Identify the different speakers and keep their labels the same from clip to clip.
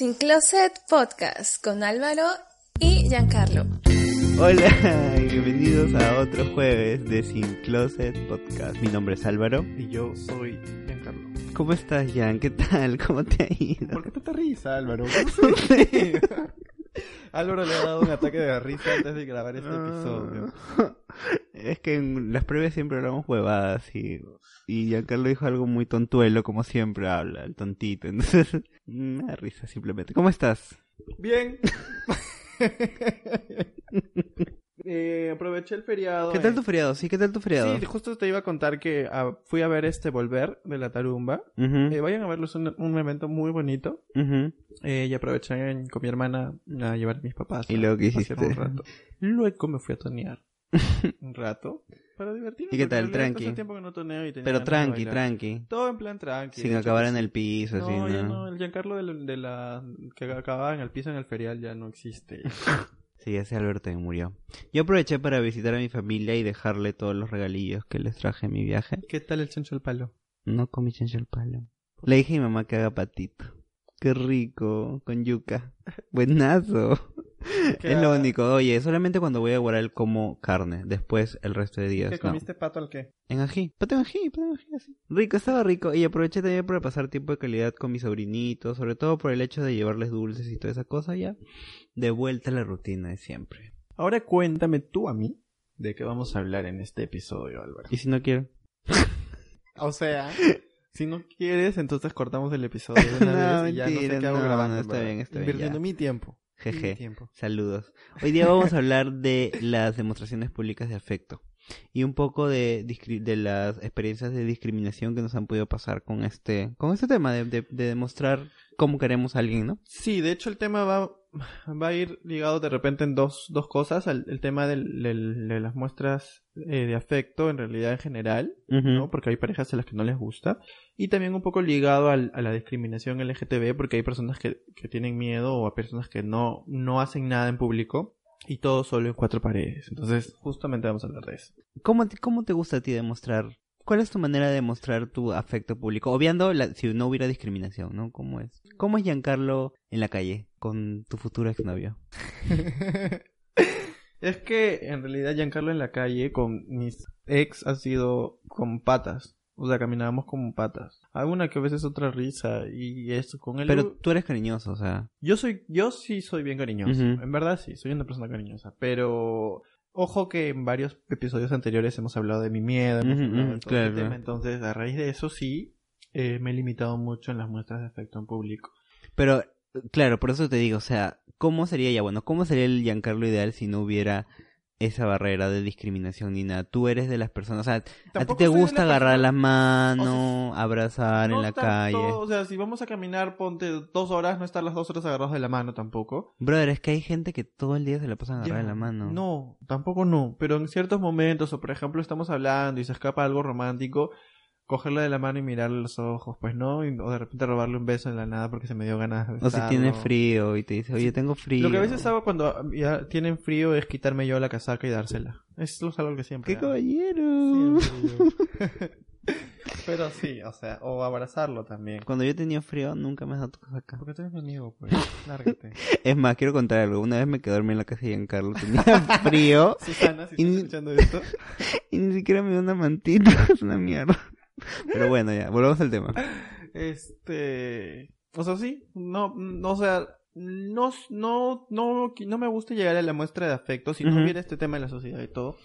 Speaker 1: Sin Closet Podcast con Álvaro y Giancarlo.
Speaker 2: Hola y bienvenidos a otro jueves de Sin Closet Podcast. Mi nombre es Álvaro.
Speaker 3: Y yo soy Giancarlo.
Speaker 2: ¿Cómo estás, Jan? ¿Qué tal? ¿Cómo te ha ido?
Speaker 3: ¿Por qué te risa, Álvaro? No sé. Álvaro le ha dado un ataque de risa antes de grabar este episodio.
Speaker 2: Es que en las previas siempre hablamos huevadas y, y Giancarlo dijo algo muy tontuelo, como siempre habla, el tontito. Entonces, me da risa simplemente. ¿Cómo estás?
Speaker 3: Bien. eh, aproveché el feriado.
Speaker 2: ¿Qué tal
Speaker 3: eh.
Speaker 2: tu feriado? Sí, ¿qué tal tu feriado?
Speaker 3: Sí, justo te iba a contar que ah, fui a ver este Volver de la Tarumba. Eh, vayan a verlo, es un, un evento muy bonito. Eh, y aproveché con mi hermana a llevar a mis papás.
Speaker 2: ¿Y luego qué hiciste?
Speaker 3: Un rato. Luego me fui a tonear. un rato. Para divertirme.
Speaker 2: ¿Y qué tal? Tranqui.
Speaker 3: hace tiempo que no toneo y tenía
Speaker 2: Pero tranqui, tranqui.
Speaker 3: Todo en plan tranqui.
Speaker 2: Sin acabar
Speaker 3: hecho,
Speaker 2: en el piso,
Speaker 3: No,
Speaker 2: así,
Speaker 3: ya
Speaker 2: ¿no?
Speaker 3: no. El Giancarlo de, la- de la que acababa en el piso en el ferial ya no existe.
Speaker 2: Sí, ese Alberto murió. Yo aproveché para visitar a mi familia y dejarle todos los regalillos que les traje en mi viaje.
Speaker 3: ¿Qué tal el chancho al palo?
Speaker 2: No comí chancho al palo. Le dije a mi mamá que haga patito. Qué rico, con yuca. Buenazo.
Speaker 3: ¿Qué
Speaker 2: Es lo único. Oye, solamente cuando voy a Guaral como carne. Después el resto de días.
Speaker 3: ¿Qué
Speaker 2: no.
Speaker 3: comiste pato al qué?
Speaker 2: En ají. Pato en ají, pato en ají, así. Rico, estaba rico. Y aproveché también para pasar tiempo de calidad con mis sobrinitos. Sobre todo por el hecho de llevarles dulces y toda esa cosa ya. De vuelta a la rutina de siempre.
Speaker 3: Ahora cuéntame tú a mí de qué vamos a hablar en este episodio, Álvaro.
Speaker 2: Y si no quiero.
Speaker 3: O sea, si no quieres, entonces cortamos el episodio de una
Speaker 2: No,
Speaker 3: vez y ya no sé
Speaker 2: mentira,
Speaker 3: qué hago
Speaker 2: no,
Speaker 3: grabando.
Speaker 2: no, está bien, está bien,
Speaker 3: Invirtiendo
Speaker 2: ya.
Speaker 3: mi tiempo.
Speaker 2: Jeje. Saludos. Hoy día vamos a hablar de las demostraciones públicas de afecto y un poco de, de las experiencias de discriminación que nos han podido pasar con este con este tema de, de, de demostrar cómo queremos a alguien, ¿no?
Speaker 3: Sí, de hecho el tema va, va a ir ligado de repente en dos, dos cosas. El, el tema del, del- de las muestras eh, de afecto en realidad en general, ¿no? Porque hay parejas a las que no les gusta. Y también un poco ligado al- a la discriminación LGTB, porque hay personas que, que tienen miedo o a personas que no, no hacen nada en público. Y todo solo en cuatro paredes. Entonces, justamente vamos a hablar de eso.
Speaker 2: ¿Cómo, te- ¿Cómo te gusta a ti demostrar? ¿Cuál es tu manera de demostrar tu afecto público? Obviando la- si no hubiera discriminación, ¿no? ¿Cómo es? ¿Cómo es Giancarlo en la calle con tu futuro exnovio?
Speaker 3: es que en realidad Giancarlo en la calle con mis ex ha sido con patas. O sea, caminábamos como patas. Alguna que a veces otra risa y eso con él.
Speaker 2: Pero tú eres cariñoso, o sea.
Speaker 3: Yo soy, yo sí soy bien cariñoso. En verdad sí, soy una persona cariñosa. Pero ojo que en varios episodios anteriores hemos hablado de mi miedo, hemos hablado de todo
Speaker 2: claro,
Speaker 3: este tema.
Speaker 2: claro.
Speaker 3: Entonces, a raíz de eso sí, eh, me he limitado mucho en las muestras de afecto en público.
Speaker 2: Pero, claro, por eso te digo, o sea, ¿cómo sería ya? Bueno, ¿cómo sería el Giancarlo ideal si no hubiera esa barrera de discriminación ni nada? Tú eres de las personas, o sea, a ti te
Speaker 3: de
Speaker 2: gusta
Speaker 3: la
Speaker 2: agarrar la mano, abrazar en la
Speaker 3: tanto,
Speaker 2: calle.
Speaker 3: O sea, si vamos a caminar, ponte dos horas, no estar las dos horas agarrados de la mano tampoco.
Speaker 2: Brother, es que hay gente que todo el día se la pasan agarrada en la mano.
Speaker 3: No, tampoco no. Pero en ciertos momentos, o por ejemplo, estamos hablando y se escapa algo romántico, cogerla de la mano y mirarle los ojos, pues no, y- o de repente robarle un beso en la nada porque se me dio ganas de
Speaker 2: O si tiene frío y te dice, oye, tengo frío.
Speaker 3: Lo que a veces hago cuando ya tienen frío es quitarme yo la casaca y dársela. Es lo- es algo que siempre
Speaker 2: ¡Qué
Speaker 3: hago.
Speaker 2: caballero!
Speaker 3: Siempre. Pero sí, o sea, o abrazarlo también.
Speaker 2: Cuando yo tenía frío, nunca me has dado tu casaca.
Speaker 3: Porque tú eres mi amigo, pues. Lárgate.
Speaker 2: Es más, quiero contar algo. Una vez me quedé dormido en la casa de Giancarlo. Tenía frío
Speaker 3: Susana, si estás escuchando esto.
Speaker 2: y ni siquiera me dio una mantita. Es una mierda. Pero bueno, ya, volvamos al tema.
Speaker 3: Este. O sea, sí. No, no, o sea. No, no, no, no me gusta llegar a la muestra de afecto si no hubiera este tema de la sociedad y todo.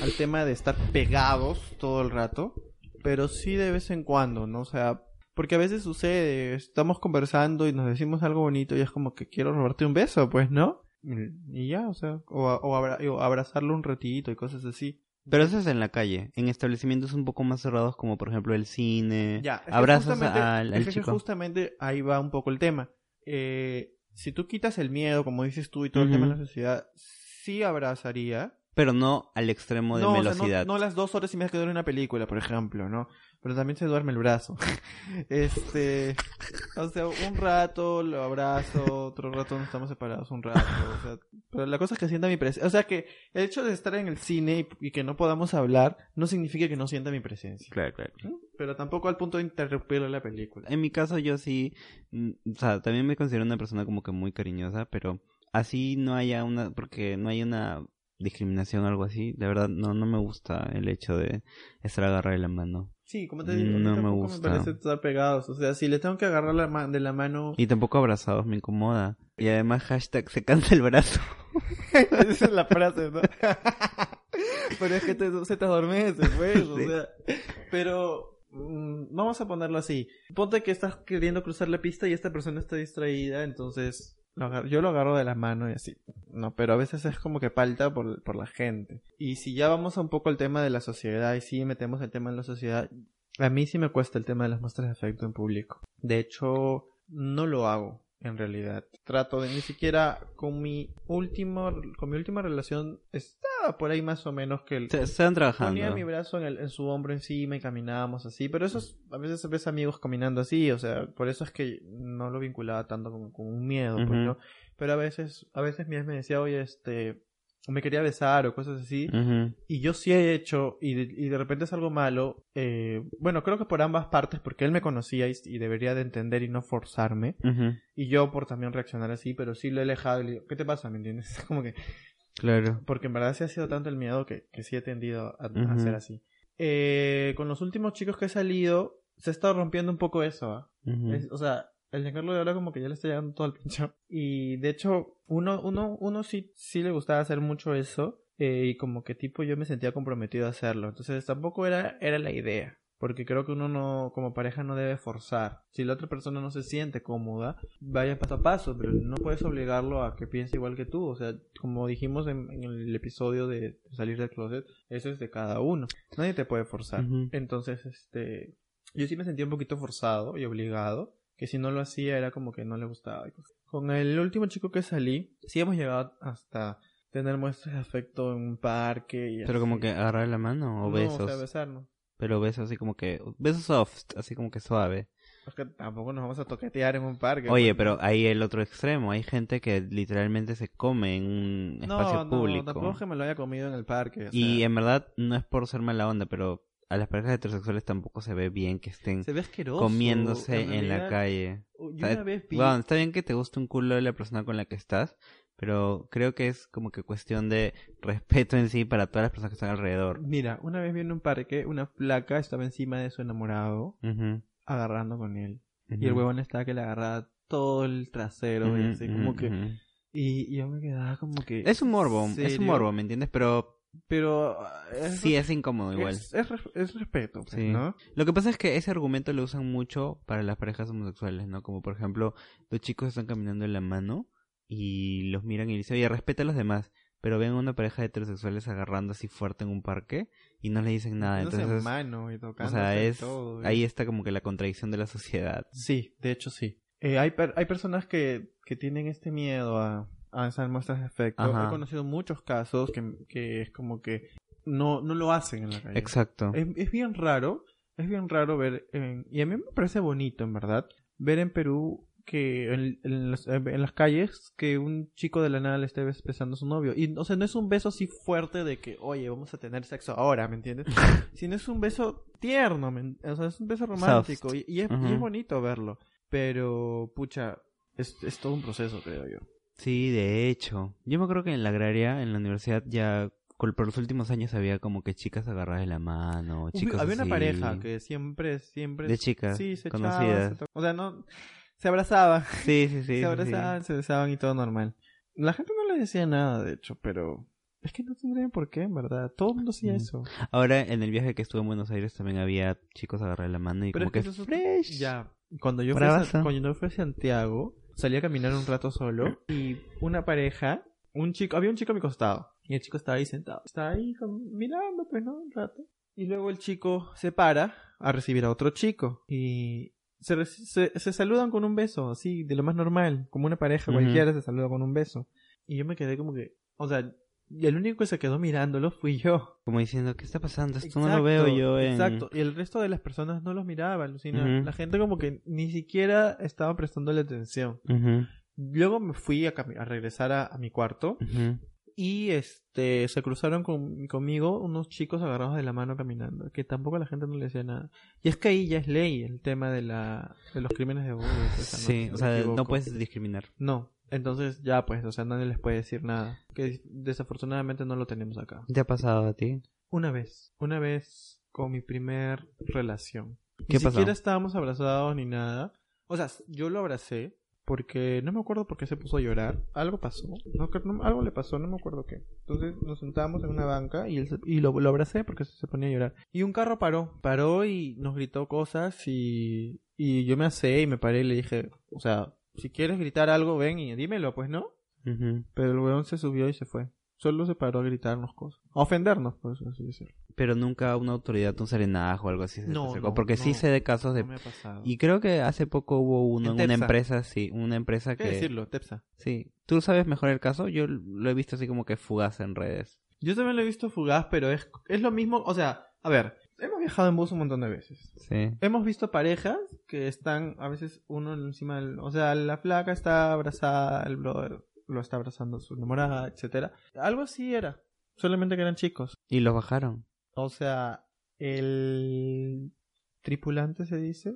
Speaker 3: Al tema de estar pegados todo el rato. Pero sí de vez en cuando, ¿no? O sea, porque a veces sucede, estamos conversando y nos decimos algo bonito y es como que quiero robarte un beso, pues, ¿no? Y ya, o sea, o, a- o abra- o abrazarlo un ratito y cosas así.
Speaker 2: Pero eso es en la calle, en establecimientos un poco más cerrados como por ejemplo el cine,
Speaker 3: Ya,
Speaker 2: abrazos al, al
Speaker 3: es que justamente ahí va un poco el tema. Eh, si tú quitas el miedo, como dices tú, y todo el tema de la sociedad, sí abrazaría.
Speaker 2: Pero no al extremo de
Speaker 3: no, o sea, no-
Speaker 2: velocidad.
Speaker 3: no, las dos horas y media que dura una película, por ejemplo, ¿no? Pero también se duerme el brazo. este, o sea, un rato lo abrazo, otro rato nos estamos separados un rato, o sea, pero la cosa es que sienta mi presencia. O sea, que el hecho de estar en el cine y, y que no podamos hablar no significa que no sienta mi presencia.
Speaker 2: Claro, claro.
Speaker 3: ¿no? Pero tampoco al punto de interrumpirle la película.
Speaker 2: En mi caso yo sí, mm, o sea, también me considero una persona como que muy cariñosa, pero así no haya una, porque no hay una discriminación o algo así, de verdad no, no me gusta el hecho de estar agarrado de la mano.
Speaker 3: Sí, como te digo,
Speaker 2: No me gusta.
Speaker 3: parece estar pegados. O sea, si le tengo que agarrar la ma- de la mano...
Speaker 2: Y tampoco abrazados me incomoda. Y además hashtag se cansa el brazo.
Speaker 3: Esa es la frase, ¿no? pero es que te- se te adormece, pues, o sea. Pero mm, vamos a ponerlo así. Ponte que estás queriendo cruzar la pista y esta persona está distraída, entonces yo lo agarro de la mano y así. No, pero a veces es como que falta por, por la gente. Y si ya vamos a un poco al tema de la sociedad y sí metemos el tema en la sociedad, a mí sí me cuesta el tema de las muestras de afecto en público. De hecho, no lo hago en realidad. Trato de ni siquiera con mi último con mi última relación estaba por ahí más o menos que el
Speaker 2: Se, están trabajando.
Speaker 3: ponía mi brazo en, el- en su hombro encima y caminábamos así, pero eso es- a veces ves amigos caminando así, o sea, por eso es que no lo vinculaba tanto con, con un miedo, pues,
Speaker 2: Ujú.
Speaker 3: ¿no? Pero a veces a veces mi ex me decía, "Oye, este me quería besar o cosas así." Y yo sí he hecho, y de, y de repente es algo malo, eh, bueno, creo que por ambas partes, porque él me conocía y, y debería de entender y no forzarme, y yo por también reaccionar así, pero sí lo he alejado y le digo, ¿qué te pasa? ¿Me entiendes? Como que,
Speaker 2: Claro.
Speaker 3: porque en verdad sí ha sido tanto el miedo que, que sí he tendido a, hacer así. Eh, con los últimos chicos que he salido, se ha estado rompiendo un poco eso, ¿ah? Es- o sea, el Carlos de ahora como que ya le está llegando todo el pincho. Y de hecho, uno, uno, uno sí, sí le gustaba hacer mucho eso. eh, y como que tipo yo me sentía comprometido a hacerlo. Entonces tampoco era, era la idea. Porque creo que uno no, como pareja no debe forzar. Si la otra persona no se siente cómoda, vaya paso a paso, pero no puedes obligarlo a que piense igual que tú. O sea, como dijimos en, en el episodio de salir del closet, eso es de cada uno. Nadie te puede forzar. Entonces, este, yo sí me sentía un poquito forzado y obligado, que si no lo hacía era como que no le gustaba. y cosas. Con el último chico que salí, sí hemos llegado hasta tener muestras de afecto en un parque y
Speaker 2: Pero como
Speaker 3: así.
Speaker 2: que agarrar la mano o
Speaker 3: No,
Speaker 2: besos.
Speaker 3: o sea, besarnos.
Speaker 2: Pero besos así como que... Besos soft, así como que suave.
Speaker 3: Porque tampoco nos vamos a toquetear en un parque.
Speaker 2: Oye,
Speaker 3: pues,
Speaker 2: pero
Speaker 3: ¿no?
Speaker 2: hay el otro extremo. Hay gente que literalmente se come en un espacio
Speaker 3: no,
Speaker 2: público.
Speaker 3: No, tampoco es que me lo haya comido en el parque. o
Speaker 2: Y
Speaker 3: sea,
Speaker 2: en verdad no es por ser mala onda, pero a las parejas heterosexuales tampoco se ve bien que estén
Speaker 3: se ve asqueroso.
Speaker 2: comiéndose en, la
Speaker 3: realidad,
Speaker 2: calle.
Speaker 3: Yo una vez vi...
Speaker 2: bueno, está bien que te guste un culo de la persona con la que estás, pero creo que es como que cuestión de respeto en sí para todas las personas que están alrededor.
Speaker 3: Mira, una vez vi en un parque una flaca estaba encima de su enamorado agarrando con él. Y el huevón estaba que le agarraba todo el trasero y así como que... Y, y yo me quedaba como que...
Speaker 2: Es un morbo,
Speaker 3: ¿en
Speaker 2: es un morbo, ¿me entiendes? Pero
Speaker 3: Pero... ah, Es,
Speaker 2: sí es incómodo igual.
Speaker 3: Es, es, res- es respeto, pues,
Speaker 2: Sí.
Speaker 3: ¿no?
Speaker 2: Lo que pasa es que ese argumento lo usan mucho para las parejas homosexuales, ¿no? Como por ejemplo, los chicos están caminando en la mano y los miran y dicen, oye, respeta a los demás. Pero ven a una pareja de heterosexuales agarrando así fuerte en un parque y no le dicen nada. Entonces,
Speaker 3: mano y
Speaker 2: o sea, es,
Speaker 3: todo,
Speaker 2: ahí está como que la contradicción de la sociedad.
Speaker 3: Sí, de hecho sí. Eh, hay, per- hay personas que, que tienen este miedo a, a esas muestras de afecto.
Speaker 2: Ajá.
Speaker 3: He conocido muchos casos que, que es como que no, no lo hacen en la calle.
Speaker 2: Exacto.
Speaker 3: Es, es bien raro, es bien raro ver, en- y a mí me parece bonito en verdad, ver en Perú que en, en las, en las calles que un chico de la nada le esté besando a su novio. Y, o sea, no es un beso así fuerte de que, oye, vamos a tener sexo ahora, ¿me entiendes? Sino es un beso tierno, ¿me en- o sea, es un beso romántico. Y, y es, y es bonito verlo. Pero, pucha, es, es todo un proceso, creo yo.
Speaker 2: Sí, de hecho. Yo me acuerdo que en la agraria, en la universidad, ya por los últimos años había como que chicas agarradas de la mano, chicos
Speaker 3: Había una pareja que siempre, siempre...
Speaker 2: De chicas
Speaker 3: sí, se echaba,
Speaker 2: conocidas.
Speaker 3: se o sea, no... Se abrazaba.
Speaker 2: Sí, sí, sí.
Speaker 3: se
Speaker 2: sí.
Speaker 3: abrazaban, se besaban y todo normal. La gente no le decía nada, de hecho, pero es que no tendría por qué, en verdad. Todo el mundo hacía
Speaker 2: Mm.
Speaker 3: eso.
Speaker 2: Ahora, en el viaje que estuve en Buenos Aires también había chicos agarrados de la mano y
Speaker 3: Pero
Speaker 2: como
Speaker 3: es que eso es-
Speaker 2: fresh.
Speaker 3: Ya, cuando yo, fui a, cuando yo fui a Santiago, salí a caminar un rato solo y una pareja un chico, había un chico a mi costado. Y el chico estaba ahí sentado. Estaba ahí mirando, pues, ¿no? Un rato. Y luego el chico se para a recibir a otro chico. Y se, se, saludan con un beso, así, de lo más normal. Como una pareja cualquiera se saluda con un beso. Y yo me quedé como que, o sea, y el único que se quedó mirándolo fui yo.
Speaker 2: Como diciendo, ¿qué está pasando? Esto no lo veo yo en...
Speaker 3: Exacto. Y el resto de las personas no los miraba, Lucina. La gente como que ni siquiera estaba prestándole atención. Luego me fui a, a regresar a, mi cuarto. Y este se cruzaron con, conmigo unos chicos agarrados de la mano caminando. Que tampoco la gente no le decía nada. Y es que ahí ya es ley el tema de, la, de los crímenes de odio.
Speaker 2: Sí, o sea, no puedes discriminar.
Speaker 3: No, entonces ya pues, o sea, nadie les puede decir nada. Que desafortunadamente no lo tenemos acá.
Speaker 2: ¿Te ha pasado a ti?
Speaker 3: Una vez, una vez con mi primer relación. ¿Qué ni siquiera estábamos abrazados ni nada. O sea, yo lo abracé porque no me acuerdo por qué se puso a llorar. Algo pasó. No, algo le pasó, no me acuerdo qué. Entonces nos sentábamos en una banca y, y lo, lo, abracé porque se, ponía a llorar. Y un carro paró. Paró y nos gritó cosas y, y yo me asé y me paré y le dije, o sea, si quieres gritar algo, ven y dímelo, pues, ¿no? Pero el weón se subió y se fue. Solo se paró a gritarnos cosas. A ofendernos, por así decirlo.
Speaker 2: Pero nunca una autoridad, un serenaje o algo así se no, Porque sí sé de casos de... y creo que hace poco hubo uno en, una empresa, sí, una empresa
Speaker 3: ¿Qué
Speaker 2: que...
Speaker 3: decirlo? Tepsa.
Speaker 2: Sí. ¿Tú sabes mejor el caso? Yo lo he visto así como que fugaz en redes.
Speaker 3: Yo también lo he visto fugaz, pero es, es lo mismo, o sea, a ver, Hemos viajado en bus un montón de veces.
Speaker 2: Sí.
Speaker 3: Hemos visto parejas que están a veces uno encima del... O sea, la flaca está abrazada, el brother lo está abrazando su enamorada, etcétera. Algo así era. Solamente que eran chicos.
Speaker 2: Y los bajaron.
Speaker 3: O sea, el tripulante se dice,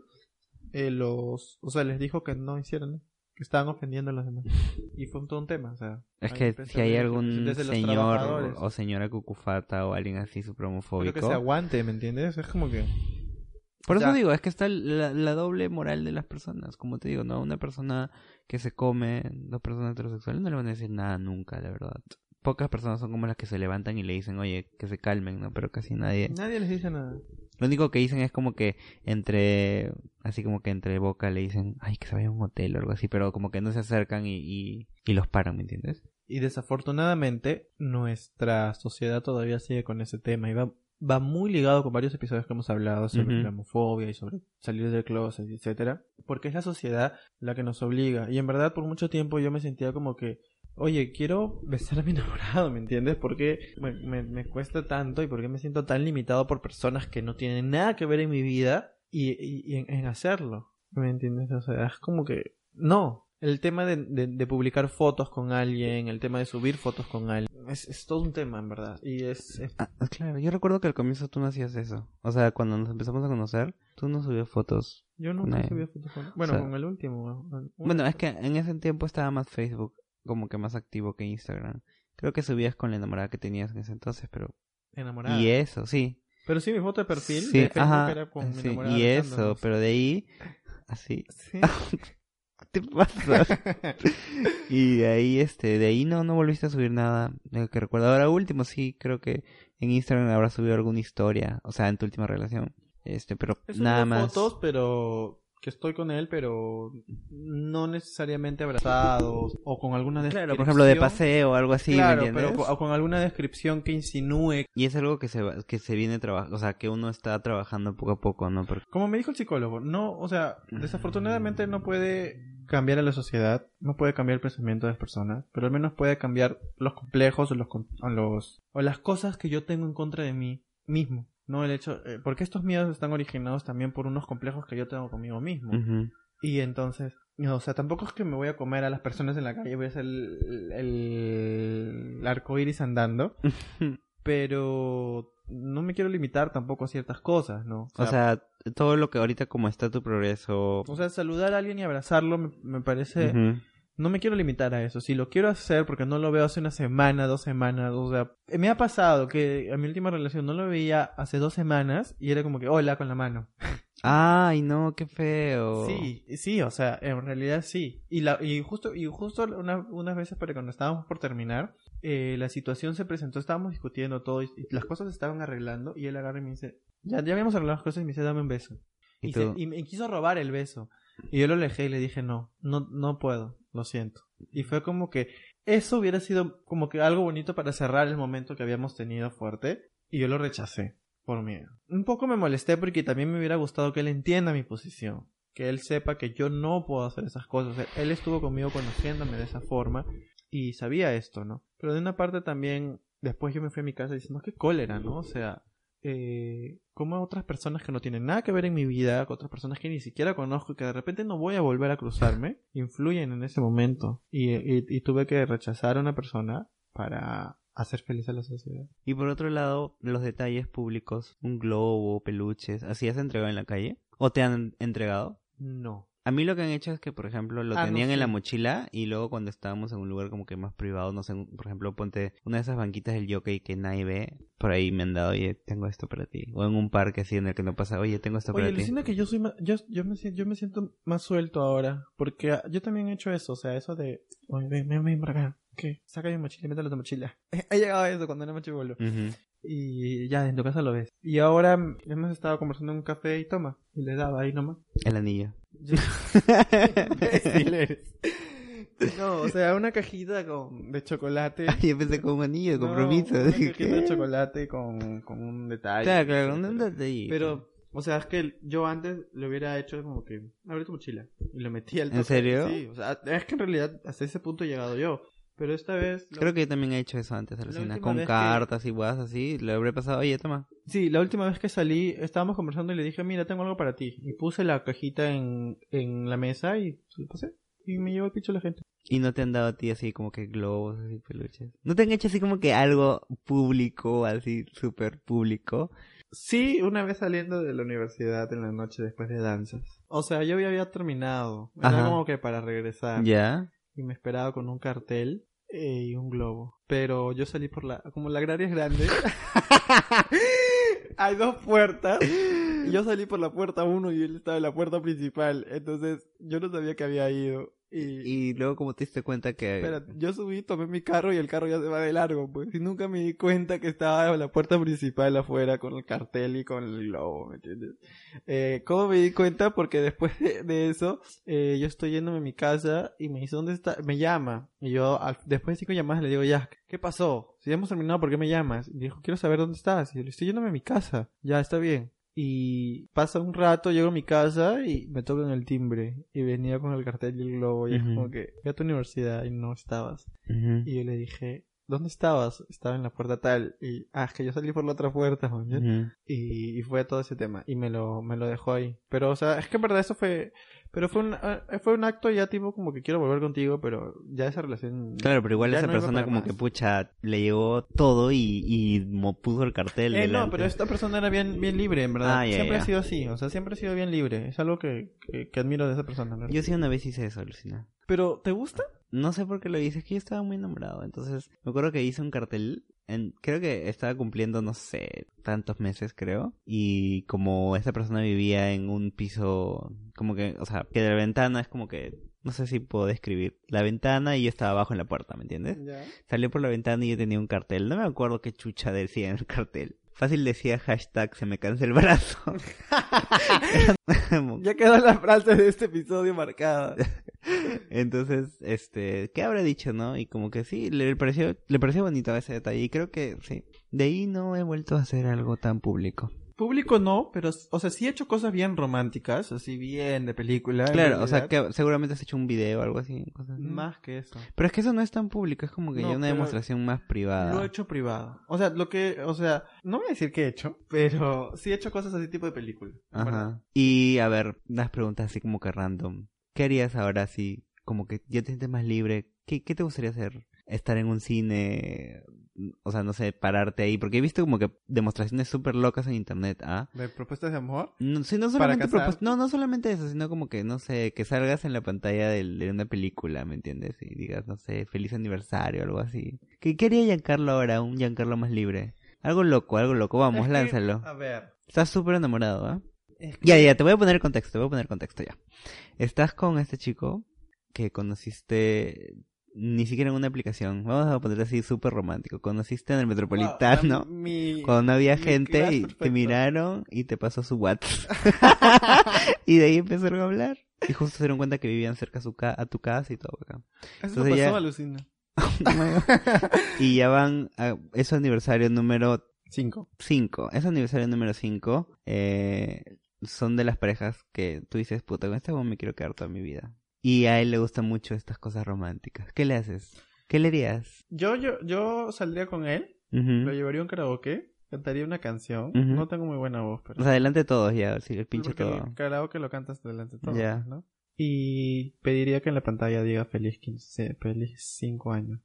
Speaker 3: eh, los... O sea, les dijo que no hicieran estaban ofendiendo a los demás. Y fue todo un tema, o sea.
Speaker 2: Es que si hay algún señor o señora cucufata o alguien así supromofóbico.
Speaker 3: Creo que se aguante, ¿me entiendes? Es como que...
Speaker 2: Por eso digo, es que está la, doble moral de las personas. Como te digo, ¿no? Una persona que se come, dos personas heterosexuales, no le van a decir nada nunca, de verdad. Pocas personas son como las que se levantan y le dicen, oye, que se calmen, ¿no? Pero casi nadie.
Speaker 3: Nadie les dice nada.
Speaker 2: Lo único que dicen es como que entre, así como que entre boca le dicen, ay, que se vaya a un hotel o algo así, pero como que no se acercan y, y, los paran, ¿me entiendes?
Speaker 3: Y desafortunadamente nuestra sociedad todavía sigue con ese tema y va, va muy ligado con varios episodios que hemos hablado sobre la homofobia y sobre salir del closet, etcétera, porque es la sociedad la que nos obliga y en verdad por mucho tiempo yo me sentía como que oye, quiero besar a mi enamorado, ¿me entiendes? ¿Por qué me, cuesta tanto y por qué me siento tan limitado por personas que no tienen nada que ver en mi vida y, en, hacerlo? ¿Me entiendes? O sea, es como que no. El tema de, de, publicar fotos con alguien, el tema de subir fotos con alguien, es, es todo un tema, en verdad. Y es,
Speaker 2: ah, claro, yo recuerdo que al comienzo tú no hacías eso. O sea, cuando nos empezamos a conocer, tú no subías fotos.
Speaker 3: Yo nunca subía fotos con... Bueno, con el último.
Speaker 2: Bueno, es que en ese tiempo estaba más Facebook como que más activo que Instagram. Creo que subías con la enamorada que tenías en ese entonces, pero...
Speaker 3: Enamorada.
Speaker 2: Y eso, sí.
Speaker 3: Pero sí, mi foto de perfil sí, de Facebook era con
Speaker 2: sí, Y eso, pero de ahí, así. ¿Sí? ¿Qué te pasa? y de ahí, este, de ahí no, no volviste a subir nada. que recuerdo ahora último, sí, creo que en Instagram habrás subido alguna historia, o sea, en tu última relación. Este, pero nada más.
Speaker 3: fotos, pero que estoy con él, pero no necesariamente abrazados o con alguna descripción. Claro,
Speaker 2: por ejemplo, de paseo o algo así,
Speaker 3: claro, pero o con alguna descripción que insinúe.
Speaker 2: Y es algo que se, que se viene trabajando, o sea, que uno está trabajando poco a poco, ¿no?
Speaker 3: Como me dijo el psicólogo, no, o sea, desafortunadamente no puede cambiar a la sociedad, no puede cambiar el pensamiento de las personas, pero al menos puede cambiar los complejos o los, o los o las cosas que yo tengo en contra de mí mismo. No, el hecho, eh, porque estos miedos están originados también por unos complejos que yo tengo conmigo mismo. Y entonces, o sea, tampoco es que me voy a comer a las personas en la calle, voy a hacer el, el, arco iris andando, pero no me quiero limitar tampoco a ciertas cosas, ¿no?
Speaker 2: O sea, todo lo que ahorita como está tu progreso.
Speaker 3: O sea, saludar a alguien y abrazarlo me, parece no me quiero limitar a eso. Si lo quiero hacer porque no lo veo hace una semana, dos semanas, o sea, me ha pasado que a mi última relación no lo veía hace dos semanas y era como que hola con la mano.
Speaker 2: Ay, no, qué feo.
Speaker 3: Sí, sí, o sea, en realidad sí. Y la y justo y justo unas veces para cuando estábamos por terminar, eh, la situación se presentó, estábamos discutiendo todo y, las cosas se estaban arreglando y él agarra y me dice, ya, ya habíamos arreglado las cosas y me dice, dame un beso. Y, y me quiso robar el beso. Y yo lo alejé y le dije, no, no, no puedo lo siento. Y fue como que eso hubiera sido como que algo bonito para cerrar el momento que habíamos tenido fuerte y yo lo rechacé por miedo. Un poco me molesté porque también me hubiera gustado que él entienda mi posición, que él sepa que yo no puedo hacer esas cosas. Él estuvo conmigo conociéndome de esa forma y sabía esto, ¿no? Pero de una parte también, después yo me fui a mi casa diciendo, qué cólera, ¿no? O sea, eh, como otras personas que no tienen nada que ver en mi vida, con otras personas que ni siquiera conozco y que de repente no voy a volver a cruzarme, influyen en ese momento. Y, y, tuve que rechazar a una persona para hacer feliz a la sociedad.
Speaker 2: Y por otro lado, los detalles públicos, un globo, peluches, ¿así has entregado en la calle? ¿O te han entregado?
Speaker 3: No.
Speaker 2: A mí lo que han hecho es que, por ejemplo, lo
Speaker 3: Ah, no
Speaker 2: tenían en la mochila y luego cuando estábamos en un lugar como que más privado, no sé, por ejemplo, ponte una de esas banquitas del jockey que nadie ve, por ahí me han dado, oye, tengo esto para ti. O en un parque así en el que no pasa, oye, tengo esto
Speaker 3: Oye,
Speaker 2: para ti.
Speaker 3: alucina que yo soy más, yo, yo me siento, yo me siento más suelto ahora, porque ah, yo también he hecho eso, o sea, eso de, oye, ven, ven, ven para acá, ¿qué? Saca mi mochila y mételo en tu mochila. He llegado a eso cuando era más chibolo.
Speaker 2: Ujú.
Speaker 3: Y ya, en tu casa lo ves. Y ahora hemos estado conversando en un café y toma, y le daba ahí nomás.
Speaker 2: El anillo.
Speaker 3: Yo-. No, o sea, una cajita con, de chocolate.
Speaker 2: Ay, empecé con un anillo de
Speaker 3: No,
Speaker 2: compromiso.
Speaker 3: una
Speaker 2: Dije,
Speaker 3: cajita de chocolate con, con un detalle.
Speaker 2: Claro, claro, un detalle.
Speaker 3: Pero, o sea, es que yo antes lo hubiera hecho como que, abre tu mochila. Y lo metí al
Speaker 2: ¿En serio?
Speaker 3: Sí, o sea, es que en realidad hasta ese punto he llegado yo. Pero esta vez... lo-
Speaker 2: Creo que yo también he hecho eso antes, Alucina. Con
Speaker 3: vez que-
Speaker 2: cartas y guas así, le habré pasado, oye, toma.
Speaker 3: Sí, la última vez que salí, estábamos conversando y le dije, mira, tengo algo para ti. Y puse la cajita en, en la mesa y se lo pasé. Y me llevó el picho la gente.
Speaker 2: Y no te han dado a ti así como que globos, así peluches. ¿No te han hecho así como que algo público, así súper público?
Speaker 3: Sí, una vez saliendo de la universidad en la noche después de danzas. O sea, yo ya había terminado. Era
Speaker 2: Ajá.
Speaker 3: como que para regresar.
Speaker 2: ¿Ya?
Speaker 3: y me esperaba con un cartel y un globo. Pero yo salí por la... Como la agraria es grande. Hay dos puertas. Yo salí por la puerta uno y él estaba en la puerta principal. Entonces yo no sabía que había ido. Y...
Speaker 2: Y luego como te diste cuenta que...
Speaker 3: Espera, yo subí, tomé mi carro y el carro ya se va de largo, pues. Y nunca me di cuenta que estaba en la puerta principal afuera con el cartel y con el globo, ¿me entiendes? Eh, ¿Cómo me di cuenta? Porque después de, de eso, eh, yo estoy yéndome a mi casa y me dice, ¿dónde está? Me llama. Y yo, al- después de cinco llamadas, le digo, ya, ¿qué pasó? Si ya hemos terminado, ¿por qué me llamas? Y dijo, quiero saber dónde estás. Y yo le estoy yéndome a mi casa. Ya, está bien. Y pasa un rato, llego a mi casa y me tocan el timbre. Y venía con el cartel y el globo. Y es como que, fui a tu universidad y no estabas. Y yo le dije, ¿dónde estabas? Estaba en la puerta tal. Y, ah, es que yo salí por la otra puerta, y, y fue todo ese tema. Y me lo, me lo dejó ahí. Pero, o sea, es que en verdad eso fue, pero fue un, eh, fue un acto ya tipo como que quiero volver contigo, pero ya esa relación.
Speaker 2: Claro, pero igual esa
Speaker 3: no
Speaker 2: persona como
Speaker 3: más.
Speaker 2: que pucha, le llegó todo y, y mo- puso el cartel.
Speaker 3: Eh, no, pero esta persona era bien, bien libre, en verdad.
Speaker 2: Ah,
Speaker 3: siempre ha sido así, o sea, siempre ha sido bien libre. Es algo que, que, que admiro de esa persona, ¿verdad?
Speaker 2: Yo sí una vez hice eso, Lucina.
Speaker 3: Pero, ¿te gusta?
Speaker 2: No sé por qué lo hice, es que yo estaba muy enamorado. Entonces, me acuerdo que hice un cartel. En, creo que estaba cumpliendo, no sé, tantos meses, creo. Y como esta persona vivía en un piso, como que, o sea, que de la ventana es como que, no sé si puedo describir. La ventana y yo estaba abajo en la puerta, ¿me entiendes? Salió por la ventana y yo tenía un cartel. No me acuerdo qué chucha decía en el cartel. Fácil decía hashtag se me cansa el brazo.
Speaker 3: Ya quedó la frase de este episodio marcada.
Speaker 2: Entonces, este, ¿qué habrá dicho, no? Y como que sí, le pareció, le pareció bonito ese detalle. Y creo que sí. De ahí no he vuelto a hacer algo tan público.
Speaker 3: Público no, pero, o sea, sí he hecho cosas bien románticas, así bien de película.
Speaker 2: Claro, o sea, que seguramente has hecho un video o algo así. cosas así.
Speaker 3: Más que eso.
Speaker 2: Pero es que eso no es tan público, es como que
Speaker 3: No,
Speaker 2: ya una demostración más privada.
Speaker 3: Lo he hecho privado. O sea, lo que, o sea, no voy a decir que he hecho, pero sí he hecho cosas así tipo de película. verdad.
Speaker 2: Ajá. Y a ver, unas preguntas así como que random. ¿Qué harías ahora si como que ya te sientes más libre? ¿Qué, qué te gustaría hacer? ¿Estar en un cine? O sea, no sé, pararte ahí. Porque he visto como que demostraciones súper locas en internet, ¿ah?
Speaker 3: ¿De propuestas de amor?
Speaker 2: No, sí, no solamente no, no solamente eso, sino como que, no sé, que salgas en la pantalla de una película, ¿me entiendes? Y digas, no sé, feliz aniversario algo así. ¿Qué quería Giancarlo ahora? Un Giancarlo más libre. Algo loco, algo loco. Vamos,
Speaker 3: Es que,
Speaker 2: lánzalo.
Speaker 3: A ver.
Speaker 2: Estás súper enamorado, ¿ah?
Speaker 3: Es que-
Speaker 2: Ya, ya, te voy a poner contexto, te voy a poner contexto ya. Estás con este chico que conociste ni siquiera en una aplicación. Vamos a poner así súper romántico. Conociste en el Metropolitano.
Speaker 3: Wow, mi-
Speaker 2: Cuando no había gente y te
Speaker 3: perfecto.
Speaker 2: miraron y te pasó su WhatsApp. y de ahí empezaron a hablar. Y justo se dieron cuenta que vivían cerca a, su ca- a tu casa y todo acá.
Speaker 3: Eso
Speaker 2: entonces
Speaker 3: pasó,
Speaker 2: ya-
Speaker 3: alucina.
Speaker 2: y ya van, a, es aniversario número
Speaker 3: Cinco.
Speaker 2: 5. Es aniversario número 5. Eh, son de las parejas que tú dices, puta, con este me quiero quedar toda mi vida. Y a él le gustan mucho estas cosas románticas. ¿Qué le haces? ¿Qué le harías?
Speaker 3: Yo, yo, yo saldría con él, lo llevaría a un karaoke, cantaría una canción. No tengo muy buena voz, pero.
Speaker 2: O sea, adelante todos ya, si el pinche
Speaker 3: Porque
Speaker 2: todo.
Speaker 3: El karaoke lo cantas delante de todos,
Speaker 2: Ya.
Speaker 3: ¿no? Y pediría que en la pantalla diga feliz 15, feliz 5 años.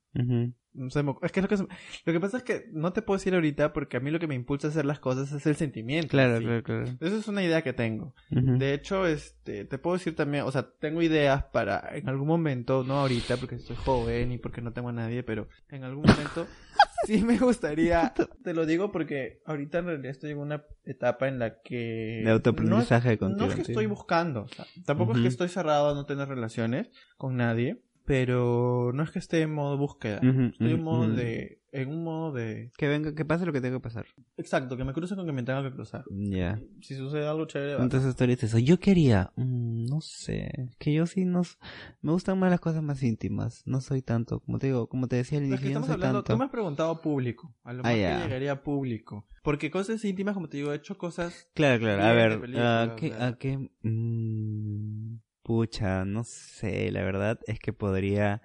Speaker 3: Es que lo que, se- lo que pasa es que no te puedo decir ahorita porque a mí lo que me impulsa a hacer las cosas es el sentimiento.
Speaker 2: Claro,
Speaker 3: sí.
Speaker 2: claro, claro.
Speaker 3: Esa es una idea que tengo. De hecho, este, te puedo decir también, o sea, tengo ideas para en algún momento, no ahorita porque estoy joven y porque no tengo a nadie, pero en algún momento sí me gustaría, te lo digo porque ahorita en realidad estoy en una etapa en la que...
Speaker 2: De autoaprendizaje
Speaker 3: no es,
Speaker 2: contigo,
Speaker 3: No es que estoy buscando, o sea, tampoco es que estoy cerrado a no tener relaciones con nadie, pero no es que esté en modo búsqueda.
Speaker 2: Ujú,
Speaker 3: Estoy en modo
Speaker 2: ujú.
Speaker 3: de... En un modo de...
Speaker 2: Que venga, que pase lo que tenga que pasar.
Speaker 3: Exacto, que me cruce con que me tenga que cruzar.
Speaker 2: Ya.
Speaker 3: Si sucede algo chévere...
Speaker 2: Entonces tú ahorita dices, yo quería, mm, no sé, que yo sí no, s- me gustan más las cosas más íntimas, no soy tanto, como te digo, como te decía al
Speaker 3: Pero es que
Speaker 2: inicio, no
Speaker 3: estamos
Speaker 2: soy
Speaker 3: hablando,
Speaker 2: tanto.
Speaker 3: tú me has preguntado público, a lo
Speaker 2: Ah,
Speaker 3: mejor
Speaker 2: ya.
Speaker 3: que llegaría a público. Porque cosas íntimas, como te digo, he hecho cosas...
Speaker 2: Claro, claro, a ver, ¿a qué, a qué, mm, pucha, no sé, la verdad es que podría,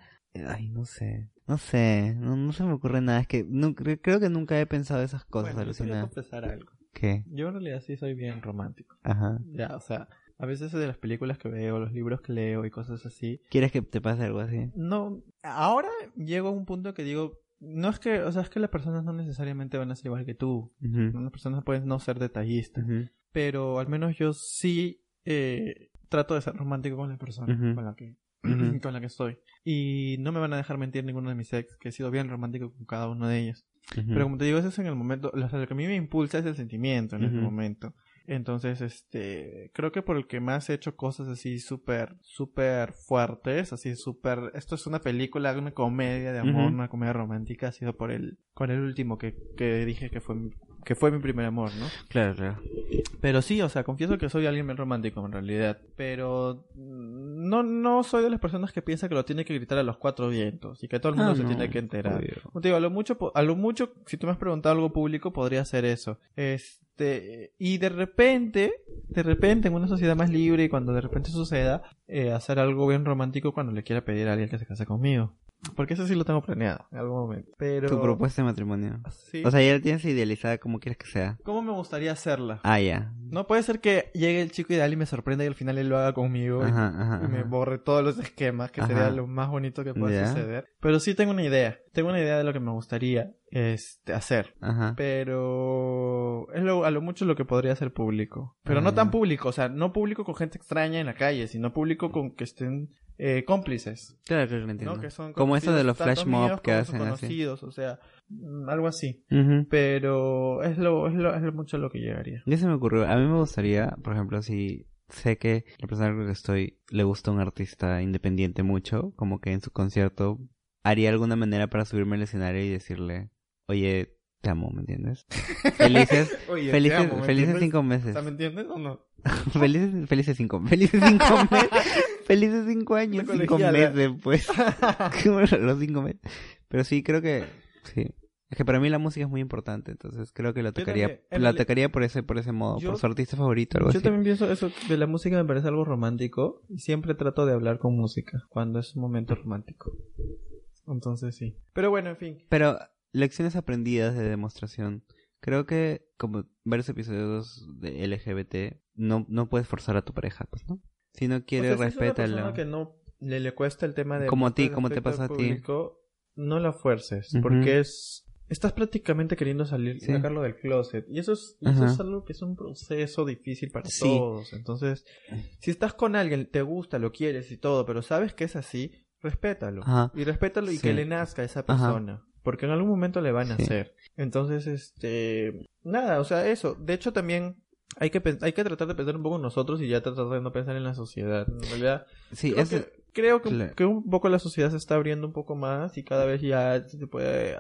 Speaker 2: ay, no sé, no sé, no, no se me ocurre nada, es que no, creo que nunca he pensado esas cosas,
Speaker 3: bueno, yo te voy a
Speaker 2: alucina.
Speaker 3: confesar algo.
Speaker 2: ¿Qué?
Speaker 3: Yo en realidad sí soy bien romántico.
Speaker 2: Ajá.
Speaker 3: Ya, o sea, a veces de las películas que veo, los libros que leo y cosas así,
Speaker 2: ¿Quieres que te pase algo así?
Speaker 3: no... Ahora llego a un punto que digo, no es que, o sea, es que las personas no necesariamente van a ser igual que tú.
Speaker 2: Ujú,
Speaker 3: Las personas pueden no ser detallistas. pero al menos yo sí eh, trato de ser romántico con la persona con la que con la que estoy. Y no me van a dejar mentir ninguno de mis ex que he sido bien romántico con cada uno de ellos. Pero como te digo eso es en el momento lo, lo que a mí me impulsa es el sentimiento en ese momento. Entonces este creo que por el que más he hecho cosas así súper súper fuertes así súper esto es una película una comedia de amor una comedia romántica ha sido por el con el último que, que dije que fue que fue mi primer amor no
Speaker 2: Claro, claro.
Speaker 3: pero sí, o sea, confieso que soy alguien bien romántico en realidad. Pero no, no soy de las personas que piensa que lo tiene que gritar a los cuatro vientos y que todo el mundo
Speaker 2: Ah,
Speaker 3: se
Speaker 2: no,
Speaker 3: tiene que enterar. te digo, a lo mucho, a lo mucho, si tú me has preguntado algo público, podría ser eso. Este, y de repente, de repente, en una sociedad más libre y cuando de repente suceda, eh, hacer algo bien romántico cuando le quiera pedir a alguien que se case conmigo. Porque eso sí lo tengo planeado en algún momento. Pero.
Speaker 2: Tu propuesta de matrimonio.
Speaker 3: Sí.
Speaker 2: O sea, ya la tienes idealizada como quieres que sea.
Speaker 3: ¿Cómo me gustaría hacerla?
Speaker 2: Ah, ya.
Speaker 3: No puede ser que llegue el chico ideal y me sorprenda y al final él lo haga conmigo y-
Speaker 2: Ajá, ajá,
Speaker 3: y me
Speaker 2: ajá.
Speaker 3: borre todos los esquemas, que
Speaker 2: Ajá.
Speaker 3: sería lo más bonito que pueda suceder. Pero sí tengo una idea. Tengo una idea de lo que me gustaría este, hacer.
Speaker 2: Ajá.
Speaker 3: Pero es lo, a lo mucho lo que podría ser público. Pero
Speaker 2: Ah,
Speaker 3: no tan
Speaker 2: ya.
Speaker 3: público, o sea, no público con gente extraña en la calle, sino público con que estén eh, cómplices.
Speaker 2: Claro, claro, lo entiendo.
Speaker 3: ¿no? Que son
Speaker 2: como eso de los flash mob que hacen así.
Speaker 3: o sea, mm, algo así. Pero es lo, es lo, es lo mucho lo que llegaría.
Speaker 2: Ya se me ocurrió. A mí me gustaría, por ejemplo, si sé que la persona con la que estoy le gusta un artista independiente mucho, como que en su concierto haría alguna manera para subirme al escenario y decirle, oye, te amo, ¿me entiendes? Felices,
Speaker 3: Oye,
Speaker 2: felices,
Speaker 3: amo, ¿me
Speaker 2: felices
Speaker 3: entiendes?
Speaker 2: cinco meses.
Speaker 3: ¿me entiendes o no?
Speaker 2: felices, felices cinco, felices cinco meses. felices cinco años, cinco meses, pues. Los cinco meses. Pero sí, creo que, sí. Es que para mí la música es muy importante, entonces creo que lo
Speaker 3: Yo
Speaker 2: tocaría,
Speaker 3: reali-
Speaker 2: tocaría por ese, por ese modo,
Speaker 3: Yo-
Speaker 2: por su artista favorito, algo
Speaker 3: Yo
Speaker 2: así.
Speaker 3: también pienso eso de la música me parece algo romántico y siempre trato de hablar con música cuando es un momento romántico. Entonces sí. Pero bueno, en fin.
Speaker 2: Pero lecciones aprendidas de demostración. Creo que como varios episodios de LGBT, no, no puedes forzar a tu pareja, pues, ¿no? Si no quiere,
Speaker 3: O sea, si
Speaker 2: respétalo.
Speaker 3: persona que no le, le cuesta el tema de
Speaker 2: Como a ti, como te pasa a ti.
Speaker 3: No la fuerces, porque es estás prácticamente queriendo salir,
Speaker 2: Sí.
Speaker 3: sacarlo del closet y eso es y eso es algo que es un proceso difícil para
Speaker 2: Sí.
Speaker 3: todos. Entonces, si estás con alguien, te gusta, lo quieres y todo, pero sabes que es así, respétalo
Speaker 2: Ajá.
Speaker 3: y respétalo y
Speaker 2: Sí.
Speaker 3: que le nazca a esa
Speaker 2: Ajá.
Speaker 3: Porque en algún momento le van a
Speaker 2: Sí.
Speaker 3: hacer. Entonces, este. Nada, o sea, eso. De hecho, también hay que, hay que tratar de pensar un poco en nosotros y ya tratar de no pensar en la sociedad. En realidad,
Speaker 2: Sí,
Speaker 3: creo,
Speaker 2: es...
Speaker 3: que, creo que,
Speaker 2: claro.
Speaker 3: que un poco la sociedad se está abriendo un poco más y cada vez ya se puede,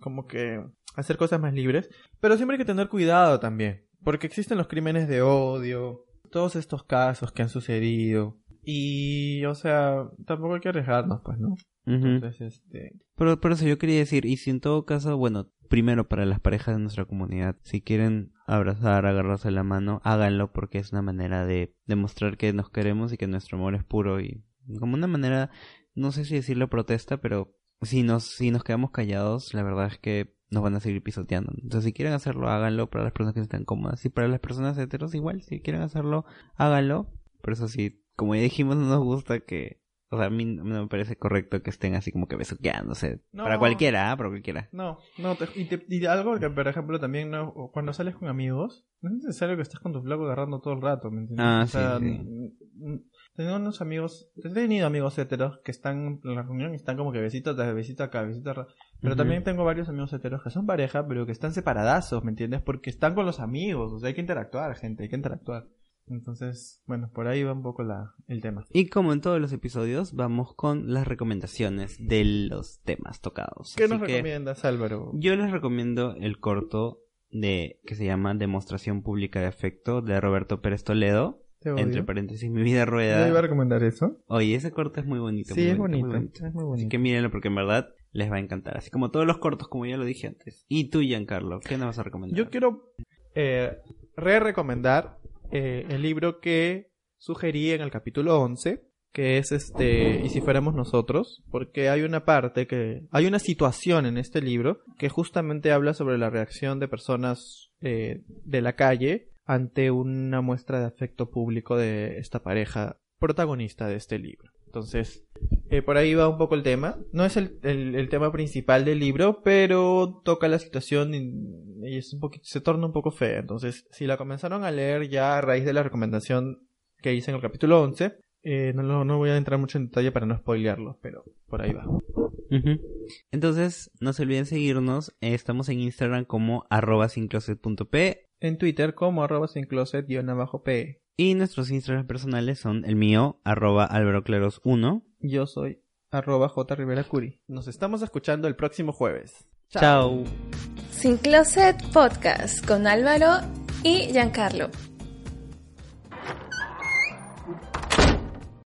Speaker 3: como que, hacer cosas más libres. Pero siempre hay que tener cuidado también. Porque existen los crímenes de odio, todos estos casos que han sucedido. Y, o sea, tampoco hay que arriesgarnos, pues, ¿no? Entonces, este...
Speaker 2: Pero por eso yo quería decir, y si en todo caso, bueno, primero para las parejas de nuestra comunidad, si quieren abrazar, agarrarse la mano, háganlo porque es una manera de demostrar que nos queremos y que nuestro amor es puro y como una manera, no sé si decirlo protesta, pero si nos, si nos quedamos callados, la verdad es que nos van a seguir pisoteando. Entonces, si quieren hacerlo, háganlo para las personas que estén cómodas. Y para las personas heteros, igual, si quieren hacerlo, háganlo. Por eso sí, como ya dijimos, no nos gusta que o sea, a mí no me parece correcto que estén así como que besuqueándose. Para cualquiera, ¿ah? Para cualquiera.
Speaker 3: No, no, y, algo que, por ejemplo, también no, cuando sales con amigos, no es necesario que estés con tu flaco agarrando todo el rato, ¿me entiendes?
Speaker 2: Ah, o sea, sí,
Speaker 3: Tengo unos amigos, he tenido amigos heteros que están en la reunión y están como que besitos de besito acá, besito acá. Pero también tengo varios amigos heteros que son pareja, pero que están separadazos, ¿me entiendes? Porque están con los amigos, o sea, hay que interactuar, gente, hay que interactuar. Entonces, bueno, por ahí va un poco la, el tema.
Speaker 2: Y como en todos los episodios, vamos con las recomendaciones de los temas tocados.
Speaker 3: ¿Qué nos recomiendas, Álvaro?
Speaker 2: Yo les recomiendo el corto de que se llama Demostración Pública de Afecto de Roberto Pérez Toledo. Entre paréntesis, mi vida rueda.
Speaker 3: ¿Yo iba a recomendar eso?
Speaker 2: Oye, ese corto es muy bonito.
Speaker 3: Sí, es, bonito, es muy bonito.
Speaker 2: Así que mírenlo porque en verdad les va a encantar. Así como todos los cortos, como ya lo dije antes. Y tú, Giancarlo, ¿qué nos vas a recomendar?
Speaker 3: Yo quiero eh, re-recomendar eh, el libro que sugerí en el capítulo 11, que es este, y si fuéramos nosotros, porque hay una parte que, hay una situación en este libro que justamente habla sobre la reacción de personas eh, de la calle ante una muestra de afecto público de esta pareja protagonista de este libro. Entonces, eh, por ahí va un poco el tema. No es el, el, tema principal del libro, pero toca la situación y, es un poquito, se torna un poco fea. Entonces, si la comenzaron a leer ya a raíz de la recomendación que hice en el capítulo 11, eh, no, no voy a entrar mucho en detalle para no spoilearlo, pero por ahí va.
Speaker 2: Entonces, no se olviden seguirnos. estamos en Instagram como arroba sincloset.p.
Speaker 3: En Twitter como arroba sincloset-p.
Speaker 2: Y nuestros Instagram personales son el mío, arroba alberocleros 1.
Speaker 3: Yo soy arroba J. Rivera Curi. Nos estamos escuchando el próximo jueves.
Speaker 2: Chao.
Speaker 1: Sin Closet Podcast con Álvaro y Giancarlo.